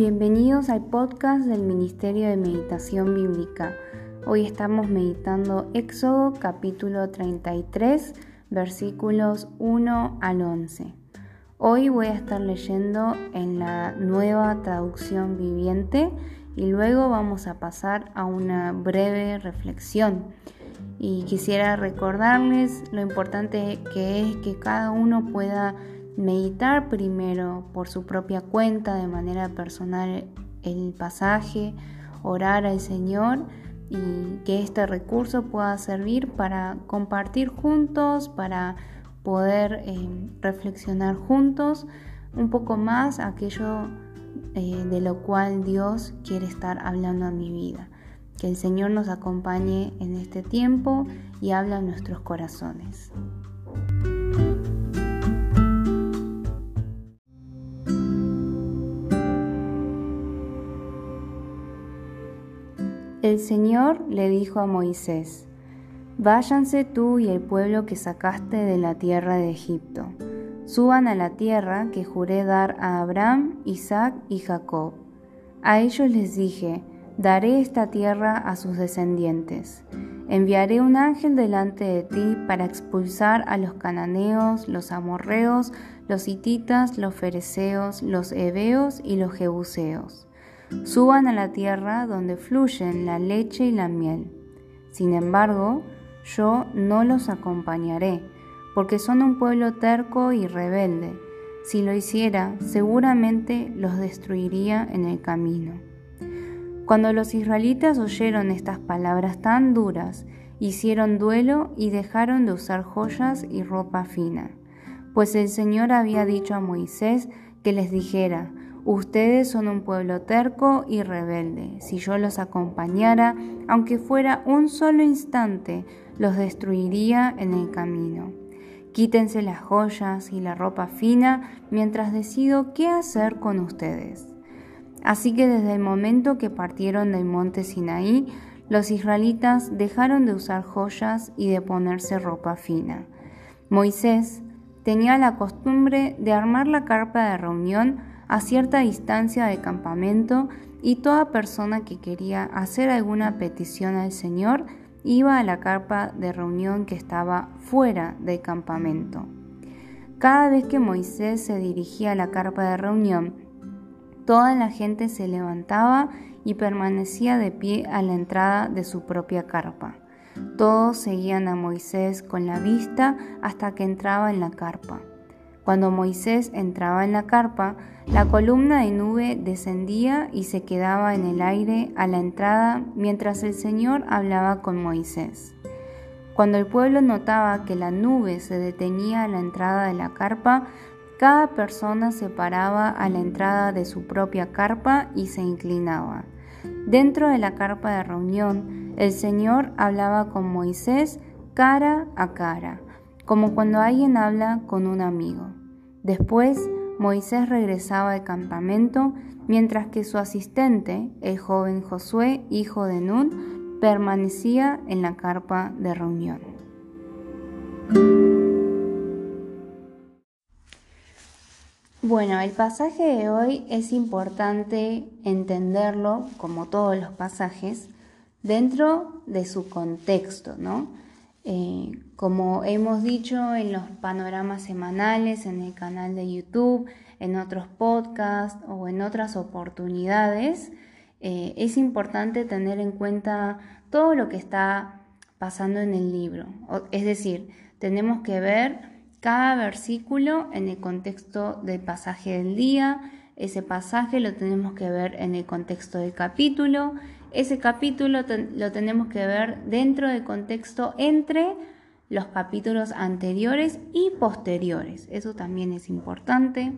Bienvenidos al podcast del Ministerio de Meditación Bíblica. Hoy estamos meditando Éxodo capítulo 33 versículos 1 al 11. Hoy voy a estar leyendo en la nueva traducción viviente y luego vamos a pasar a una breve reflexión. Y quisiera recordarles lo importante que es que cada uno pueda meditar primero por su propia cuenta de manera personal el pasaje, orar al Señor y que este recurso pueda servir para compartir juntos, para poder eh, reflexionar juntos un poco más aquello eh, de lo cual Dios quiere estar hablando a mi vida. Que el Señor nos acompañe en este tiempo y habla a nuestros corazones. Señor le dijo a Moisés, Váyanse tú y el pueblo que sacaste de la tierra de Egipto. Suban a la tierra que juré dar a Abraham, Isaac y Jacob. A ellos les dije, daré esta tierra a sus descendientes. Enviaré un ángel delante de ti para expulsar a los cananeos, los amorreos, los hititas, los fereceos, los heveos y los jebuseos suban a la tierra donde fluyen la leche y la miel. Sin embargo, yo no los acompañaré, porque son un pueblo terco y rebelde. Si lo hiciera, seguramente los destruiría en el camino. Cuando los israelitas oyeron estas palabras tan duras, hicieron duelo y dejaron de usar joyas y ropa fina, pues el Señor había dicho a Moisés que les dijera, Ustedes son un pueblo terco y rebelde. Si yo los acompañara, aunque fuera un solo instante, los destruiría en el camino. Quítense las joyas y la ropa fina mientras decido qué hacer con ustedes. Así que desde el momento que partieron del monte Sinaí, los israelitas dejaron de usar joyas y de ponerse ropa fina. Moisés tenía la costumbre de armar la carpa de reunión a cierta distancia del campamento y toda persona que quería hacer alguna petición al Señor iba a la carpa de reunión que estaba fuera del campamento. Cada vez que Moisés se dirigía a la carpa de reunión, toda la gente se levantaba y permanecía de pie a la entrada de su propia carpa. Todos seguían a Moisés con la vista hasta que entraba en la carpa. Cuando Moisés entraba en la carpa, la columna de nube descendía y se quedaba en el aire a la entrada mientras el Señor hablaba con Moisés. Cuando el pueblo notaba que la nube se detenía a la entrada de la carpa, cada persona se paraba a la entrada de su propia carpa y se inclinaba. Dentro de la carpa de reunión, el Señor hablaba con Moisés cara a cara, como cuando alguien habla con un amigo. Después, Moisés regresaba al campamento, mientras que su asistente, el joven Josué, hijo de Nun, permanecía en la carpa de reunión. Bueno, el pasaje de hoy es importante entenderlo, como todos los pasajes, dentro de su contexto, ¿no? Eh, como hemos dicho en los panoramas semanales, en el canal de YouTube, en otros podcasts o en otras oportunidades, eh, es importante tener en cuenta todo lo que está pasando en el libro. Es decir, tenemos que ver cada versículo en el contexto del pasaje del día, ese pasaje lo tenemos que ver en el contexto del capítulo, ese capítulo lo tenemos que ver dentro del contexto entre los capítulos anteriores y posteriores. Eso también es importante.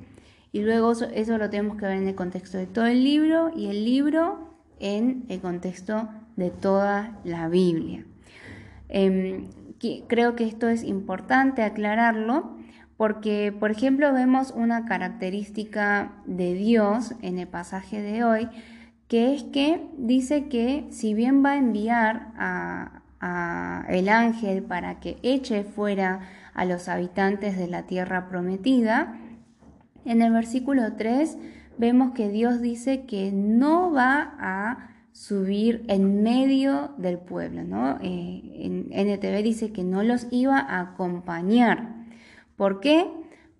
Y luego eso, lo tenemos que ver en el contexto de todo el libro y el libro en el contexto de toda la Biblia. Em, creo que esto es importante aclararlo porque, por ejemplo, vemos una característica de Dios en el pasaje de hoy que es que dice que si bien va a enviar a, el ángel para que eche fuera a los habitantes de la tierra prometida, en el versículo 3 vemos que Dios dice que no va a subir en medio del pueblo, ¿no? Eh, en NTV dice que no los iba a acompañar. ¿Por qué?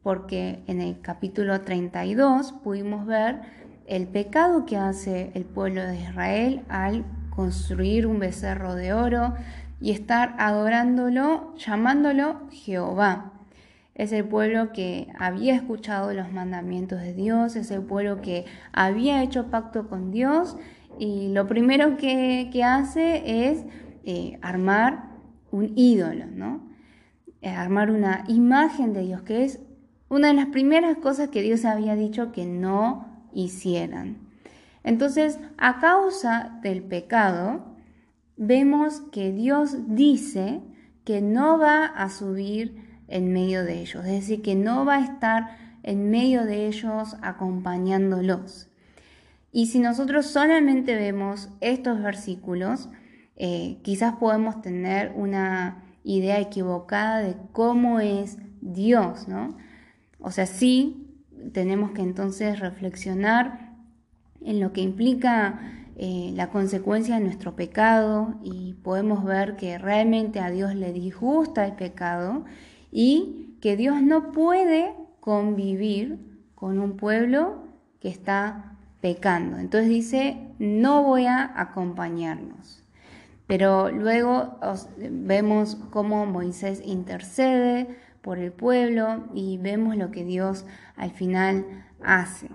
Porque en el capítulo 32 pudimos ver el pecado que hace el pueblo de Israel al construir un becerro de oro y estar adorándolo, llamándolo Jehová. Es el pueblo que había escuchado los mandamientos de Dios, es el pueblo que había hecho pacto con Dios y lo primero que, hace es eh, armar un ídolo, ¿no? Eh, armar una imagen de Dios, que es una de las primeras cosas que Dios había dicho que no hicieran. Entonces, a causa del pecado, vemos que Dios dice que no va a subir en medio de ellos, es decir, que no va a estar en medio de ellos acompañándolos. Y si nosotros solamente vemos estos versículos, eh, quizás podemos tener una idea equivocada de cómo es Dios, ¿no? O sea, sí tenemos que entonces reflexionar en lo que implica eh, la consecuencia de nuestro pecado y podemos ver que realmente a Dios le disgusta el pecado y que Dios no puede convivir con un pueblo que está pecando. Entonces dice, no voy a acompañarnos. Pero luego vemos cómo Moisés intercede por el pueblo y vemos lo que Dios al final hace.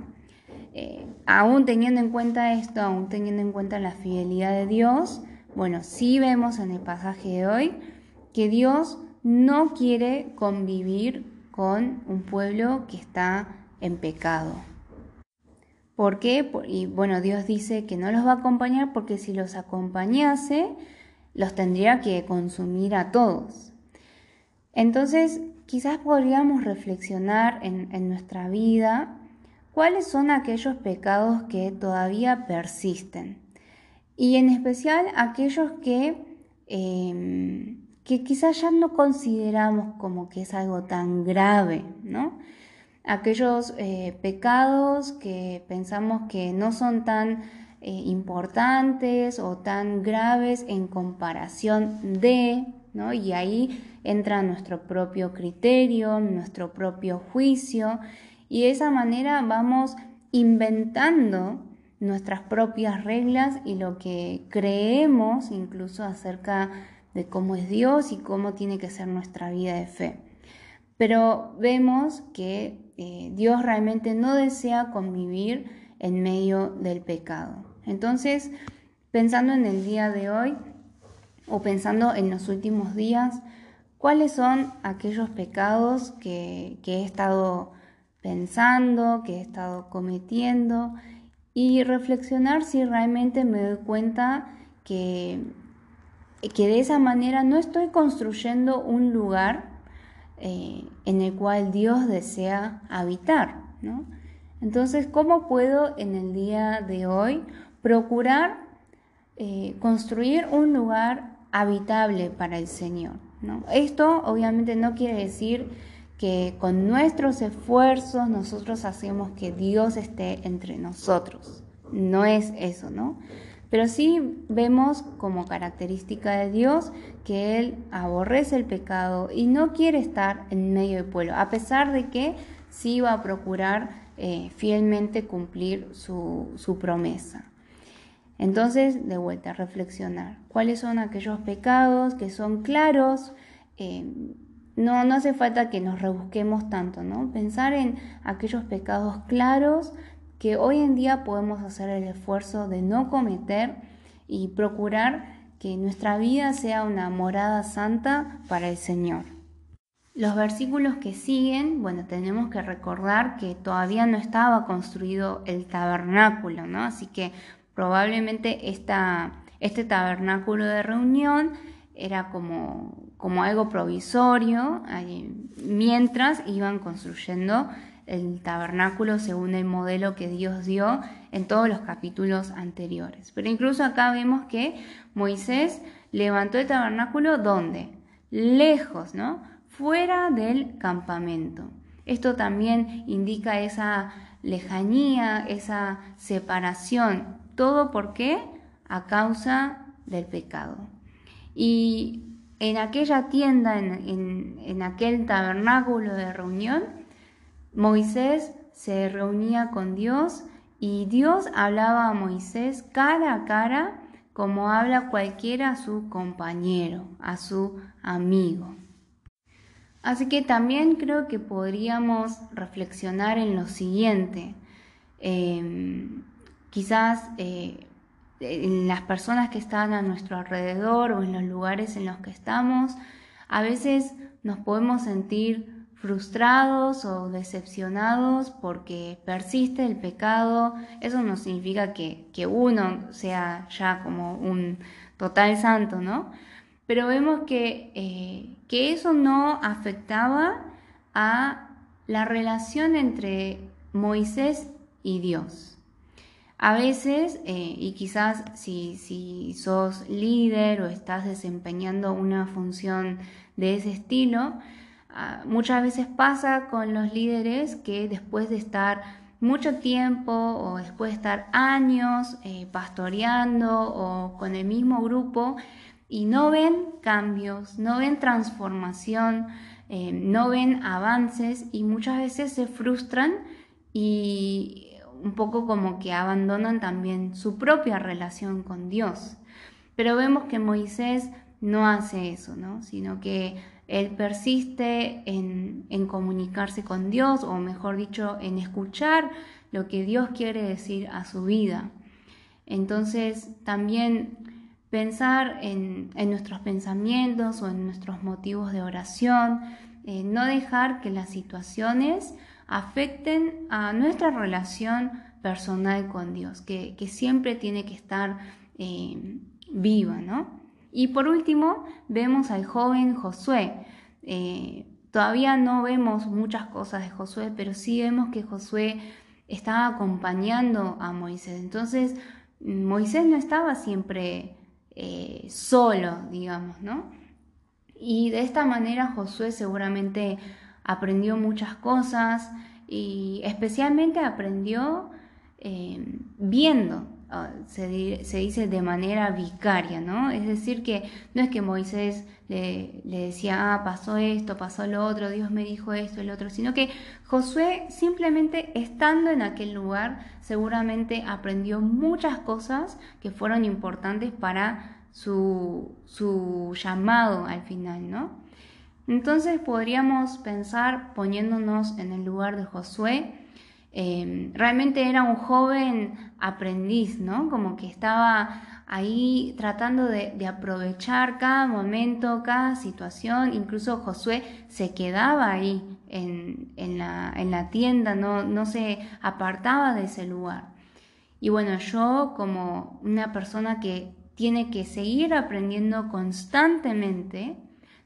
Eh, aún teniendo en cuenta esto, aún teniendo en cuenta la fidelidad de Dios, bueno, sí vemos en el pasaje de hoy que Dios no quiere convivir con un pueblo que está en pecado. ¿Por qué? Y bueno, Dios dice que no los va a acompañar porque si los acompañase, los tendría que consumir a todos. Entonces, quizás podríamos reflexionar en, nuestra vida cuáles son aquellos pecados que todavía persisten. Y en especial aquellos que, em, que quizás ya no consideramos como que es algo tan grave, ¿no? aquellos eh, pecados que pensamos que no son tan eh, importantes o tan graves en comparación de, Y ahí entra nuestro propio criterio, nuestro propio juicio, y de esa manera vamos inventando nuestras propias reglas y lo que creemos incluso acerca de cómo es Dios y cómo tiene que ser nuestra vida de fe. Pero vemos que eh, Dios realmente no desea convivir en medio del pecado. Entonces, pensando en el día de hoy o pensando en los últimos días, ¿cuáles son aquellos pecados que, he estado pensando, que he estado cometiendo? Y reflexionar si realmente me doy cuenta que, que de esa manera no estoy construyendo un lugar eh, en el cual Dios desea habitar. ¿no? Entonces, ¿cómo puedo en el día de hoy procurar eh, construir un lugar habitable para el Señor? ¿no? Esto obviamente no quiere decir que con nuestros esfuerzos nosotros hacemos que Dios esté entre nosotros. No es eso, ¿no? Pero sí vemos como característica de Dios que Él aborrece el pecado y no quiere estar en medio del pueblo, a pesar de que sí va a procurar eh, fielmente cumplir su, promesa. Entonces, de vuelta reflexionar, ¿cuáles son aquellos pecados que son claros? Eh, no, no hace falta que nos rebusquemos tanto, ¿no? Pensar en aquellos pecados claros que hoy en día podemos hacer el esfuerzo de no cometer y procurar que nuestra vida sea una morada santa para el Señor. Los versículos que siguen, bueno, tenemos que recordar que todavía no estaba construido el tabernáculo, ¿no? Así que probablemente este tabernáculo de reunión era como, como algo provisorio mientras iban construyendo el tabernáculo según el modelo que Dios dio en todos los capítulos anteriores. Pero incluso acá vemos que Moisés levantó el tabernáculo ¿dónde? Lejos, ¿no? Fuera del campamento. Esto también indica esa lejanía, esa separación. ¿Todo por qué? A causa del pecado. Y en aquella tienda, en, en aquel tabernáculo de reunión, Moisés se reunía con Dios y Dios hablaba a Moisés cara a cara como habla cualquiera a su compañero, a su amigo. Así que también creo que podríamos reflexionar en lo siguiente. Em, quizás eh, en las personas que están a nuestro alrededor o en los lugares en los que estamos, a veces nos podemos sentir frustrados o decepcionados porque persiste el pecado, eso no significa que, uno sea ya como un total santo, ¿no? Pero vemos que, eh, que eso no afectaba a la relación entre Moisés y Dios. A veces, eh, y quizás si, si sos líder o estás desempeñando una función de ese estilo, Ah, muchas veces pasa con los líderes que después de estar mucho tiempo o después de estar años eh, pastoreando o con el mismo grupo y no ven cambios, no ven transformación, eh, no ven avances y muchas veces se frustran y un poco como que abandonan también su propia relación con Dios. Pero vemos que Moisés no hace eso, ¿no? sino que él persiste en, comunicarse con Dios, o mejor dicho, en escuchar lo que Dios quiere decir a su vida. Entonces, también pensar en, nuestros pensamientos o en nuestros motivos de oración, eh, no dejar que las situaciones afecten a nuestra relación personal con Dios, que, siempre tiene que estar eh, viva, ¿no? Y por último, vemos al joven Josué. Eh, todavía no vemos muchas cosas de Josué, pero sí vemos que Josué estaba acompañando a Moisés. Entonces, Moisés no estaba siempre eh, solo, digamos, ¿no? Y de esta manera Josué seguramente aprendió muchas cosas y especialmente aprendió eh, viendo, Ah, se, dice de manera vicaria, ¿no? Es decir, que no es que Moisés le, decía, ah, pasó esto, pasó lo otro, Dios me dijo esto, el otro, sino que Josué simplemente estando en aquel lugar seguramente aprendió muchas cosas que fueron importantes para su, su llamado al final, ¿no? Entonces podríamos pensar poniéndonos en el lugar de Josué, Em, realmente era un joven aprendiz, ¿no? Como que estaba ahí tratando de, aprovechar cada momento, cada situación. Incluso Josué se quedaba ahí en, la, tienda, no, no se apartaba de ese lugar. Y bueno, yo como una persona que tiene que seguir aprendiendo constantemente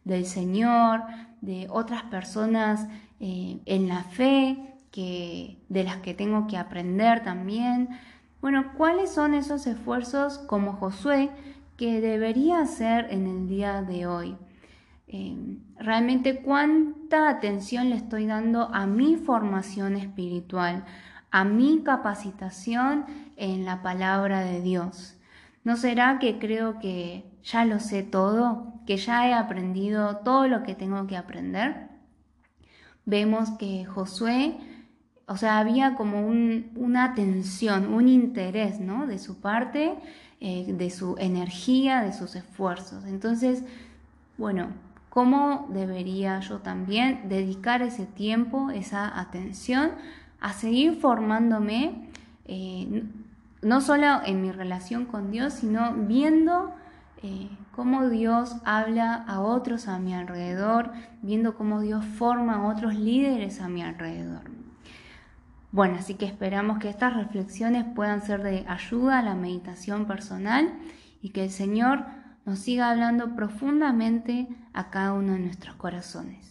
del Señor, de otras personas eh, en la fe, que, de las que tengo que aprender también. Bueno, ¿cuáles son esos esfuerzos como Josué que debería hacer en el día de hoy? Eh, realmente cuánta atención le estoy dando a mi formación espiritual, a mi capacitación en la palabra de Dios. ¿No será que creo que ya lo sé todo, que ya he aprendido todo lo que tengo que aprender? Vemos que Josué o sea, había como una atención, un interés, ¿no? De su parte, eh, de su energía, de sus esfuerzos. Entonces, bueno, ¿cómo debería yo también dedicar ese tiempo, esa atención a seguir formándome, eh, no solo en mi relación con Dios, sino viendo eh, cómo Dios habla a otros a mi alrededor, viendo cómo Dios forma a otros líderes a mi alrededor. Bueno, así que esperamos que estas reflexiones puedan ser de ayuda a la meditación personal y que el Señor nos siga hablando profundamente a cada uno de nuestros corazones.